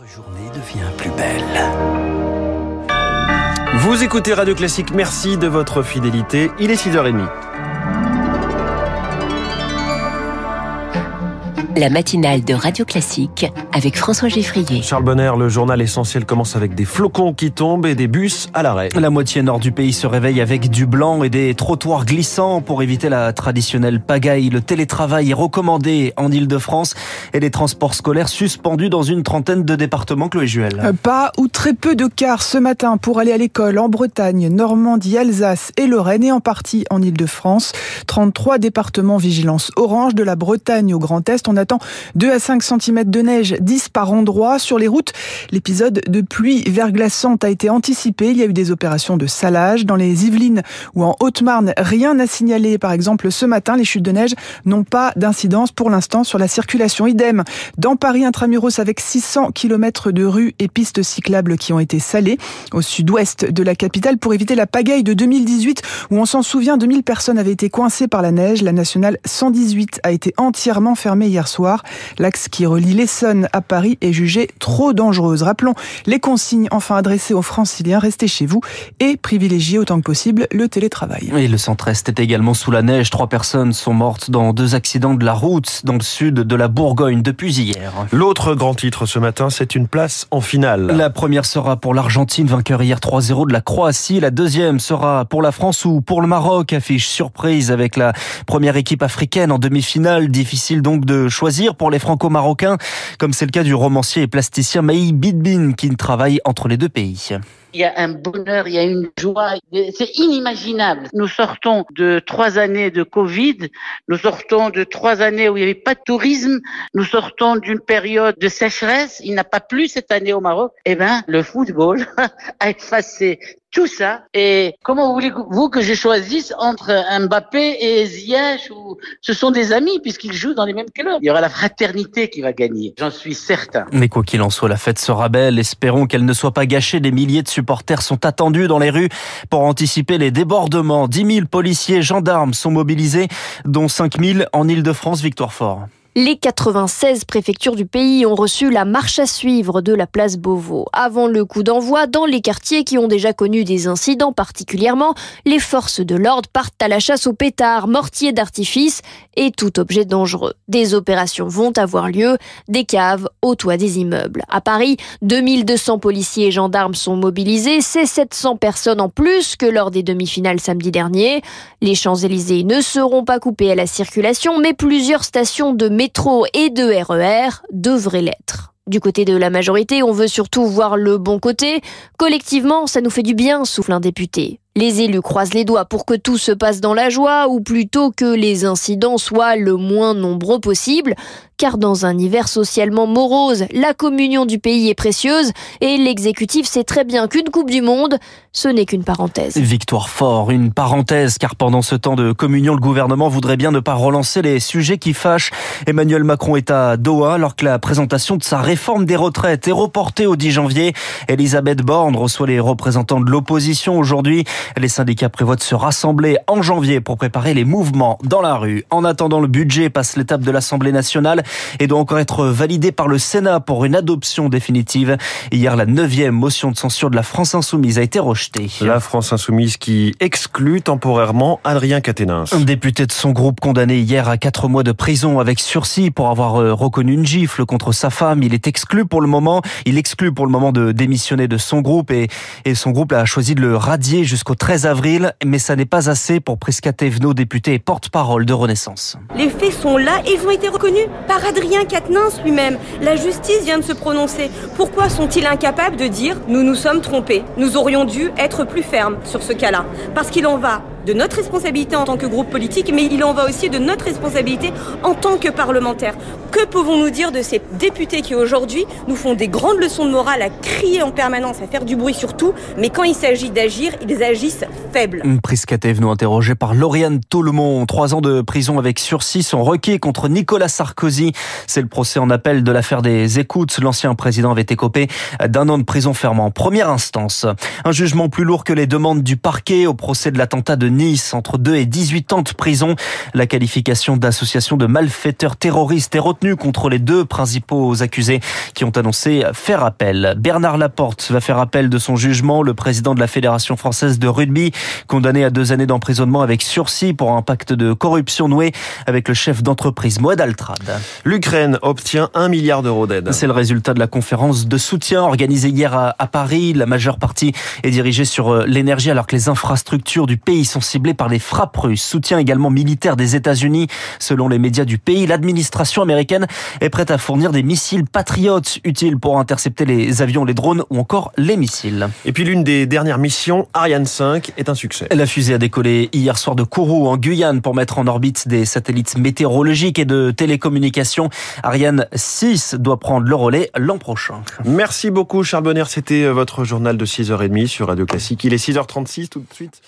Votre journée devient plus belle. Vous écoutez Radio Classique, merci de votre fidélité. Il est 6h30. La matinale de Radio Classique avec François Geffrier. Charles Bonner, le journal essentiel commence avec des flocons qui tombent et des bus à l'arrêt. La moitié nord du pays se réveille avec du blanc et des trottoirs glissants pour éviter la traditionnelle pagaille. Le télétravail est recommandé en Ile-de-France et les transports scolaires suspendus dans une trentaine de départements. Chloé Juel. Euh, pas ou très peu de cars ce matin pour aller à l'école en Bretagne, Normandie, Alsace et Lorraine et en partie en Ile-de-France. 33 départements vigilance orange de la Bretagne au Grand Est. On attend 2 à 5 cm de neige, 10 par endroit. Sur les routes, l'épisode de pluie verglaçante a été anticipé. Il y a eu des opérations de salage. Dans les Yvelines ou en Haute-Marne, rien n'a signalé. Par exemple, ce matin, les chutes de neige n'ont pas d'incidence pour l'instant sur la circulation. Idem dans Paris intramuros avec 600 km de rues et pistes cyclables qui ont été salées au sud-ouest de la capitale pour éviter la pagaille de 2018 où on s'en souvient, 2000 personnes avaient été coincées par la neige. La nationale 118 a été entièrement fermée hier soir. L'axe qui relie l'Essonne à Paris est jugée trop dangereuse. Rappelons les consignes enfin adressées aux franciliens, restez chez vous et privilégiez autant que possible le télétravail. Et le centre-est est également sous la neige. Trois personnes sont mortes dans deux accidents de la route dans le sud de la Bourgogne depuis hier. L'autre grand titre ce matin, c'est une place en finale. La première sera pour l'Argentine, vainqueur hier 3-0 de la Croatie. La deuxième sera pour la France ou pour le Maroc, affiche surprise avec la première équipe africaine en demi-finale. Difficile donc de choisir pour les franco-marocains, comme c'est le cas du romancier et plasticien Maï Bidbin qui travaille entre les deux pays. Il y a un bonheur, il y a une joie, c'est inimaginable. Nous sortons de trois années de Covid, nous sortons de trois années où il n'y avait pas de tourisme, nous sortons d'une période de sécheresse, il n'a pas plu cette année au Maroc. Eh ben, le football a effacé tout ça. Et comment voulez-vous que je choisisse entre Mbappé et Ziyech ou ce sont des amis puisqu'ils jouent dans les mêmes clubs. Il y aura la fraternité qui va gagner, j'en suis certain. Mais quoi qu'il en soit, la fête sera belle. Espérons qu'elle ne soit pas gâchée. Des milliers de supporters sont attendus dans les rues pour anticiper les débordements. 10 000 policiers, gendarmes sont mobilisés, dont 5 000 en Ile-de-France. Victoire Fort. Les 96 préfectures du pays ont reçu la marche à suivre de la place Beauvau. Avant le coup d'envoi, dans les quartiers qui ont déjà connu des incidents particulièrement, les forces de l'ordre partent à la chasse aux pétards, mortiers d'artifice et tout objet dangereux. Des opérations vont avoir lieu, des caves au toit des immeubles. À Paris, 2200 policiers et gendarmes sont mobilisés, c'est 700 personnes en plus que lors des demi-finales samedi dernier. Les Champs-Élysées ne seront pas coupés à la circulation, mais plusieurs stations de métro et de RER e devraient l'être. Du côté de la majorité, on veut surtout voir le bon côté. Collectivement, ça nous fait du bien, souffle un député. Les élus croisent les doigts pour que tout se passe dans la joie, ou plutôt que les incidents soient le moins nombreux possible, car dans un hiver socialement morose, la communion du pays est précieuse, et l'exécutif sait très bien qu'une Coupe du Monde, ce n'est qu'une parenthèse. Victoire fort, une parenthèse, car pendant ce temps de communion, le gouvernement voudrait bien ne pas relancer les sujets qui fâchent. Emmanuel Macron est à Doha, alors que la présentation de sa réforme des retraites est reportée au 10 janvier. Elisabeth Borne reçoit les représentants de l'opposition aujourd'hui. Les syndicats prévoient de se rassembler en janvier pour préparer les mouvements dans la rue. En attendant, le budget passe l'étape de l'Assemblée nationale et doit encore être validé par le Sénat pour une adoption définitive. Hier, la neuvième motion de censure de la France Insoumise a été rejetée. La France Insoumise qui exclut temporairement Adrien Quatennens. Un député de son groupe condamné hier à quatre mois de prison avec sursis pour avoir euh, reconnu une gifle contre sa femme. Il est exclu pour le moment. Il exclut pour le moment de démissionner de son groupe et, et son groupe a choisi de le radier jusqu'au 13 avril, mais ça n'est pas assez pour Prisca Thévenot, député et porte-parole de Renaissance. Les faits sont là et ils ont été reconnus par Adrien Quatennens lui-même. La justice vient de se prononcer. Pourquoi sont-ils incapables de dire nous nous sommes trompés Nous aurions dû être plus fermes sur ce cas-là. Parce qu'il en va de notre responsabilité en tant que groupe politique, mais il en va aussi de notre responsabilité en tant que parlementaire. Que pouvons-nous dire de ces députés qui aujourd'hui nous font des grandes leçons de morale à crier en permanence, à faire du bruit sur tout, mais quand il s'agit d'agir, ils agissent faibles Prisca Thévenot interrogée par Lauriane Tollemont. Trois ans de prison avec sursis sont requis contre Nicolas Sarkozy. C'est le procès en appel de l'affaire des écoutes. L'ancien président avait écopé d'un an de prison ferme en première instance. Un jugement plus lourd que les demandes du parquet au procès de l'attentat de Nice, entre 2 et 18 ans de prison. La qualification d'association de malfaiteurs terroristes est retenue contre les deux principaux accusés qui ont annoncé faire appel. Bernard Laporte va faire appel de son jugement. Le président de la Fédération française de rugby, condamné à deux années d'emprisonnement avec sursis pour un pacte de corruption noué avec le chef d'entreprise Moed Altrad. L'Ukraine obtient un milliard d'euros d'aide. C'est le résultat de la conférence de soutien organisée hier à, Paris. La majeure partie est dirigée sur euh, l'énergie alors que les infrastructures du pays sont ciblées par les frappes russes. Soutien également militaire des États-Unis. Selon les médias du pays, l'administration américaine est prête à fournir des missiles patriotes utiles pour intercepter les avions, les drones ou encore les missiles. Et puis l'une des dernières missions, Ariane 5, est un succès. La fusée a décollé hier soir de Kourou en Guyane pour mettre en orbite des satellites météorologiques et de télécommunications. Ariane 6 doit prendre le relais l'an prochain. Merci beaucoup Charles Bonner, c'était votre journal de 6h30 sur Radio Classique. Il est 6h36 tout de suite.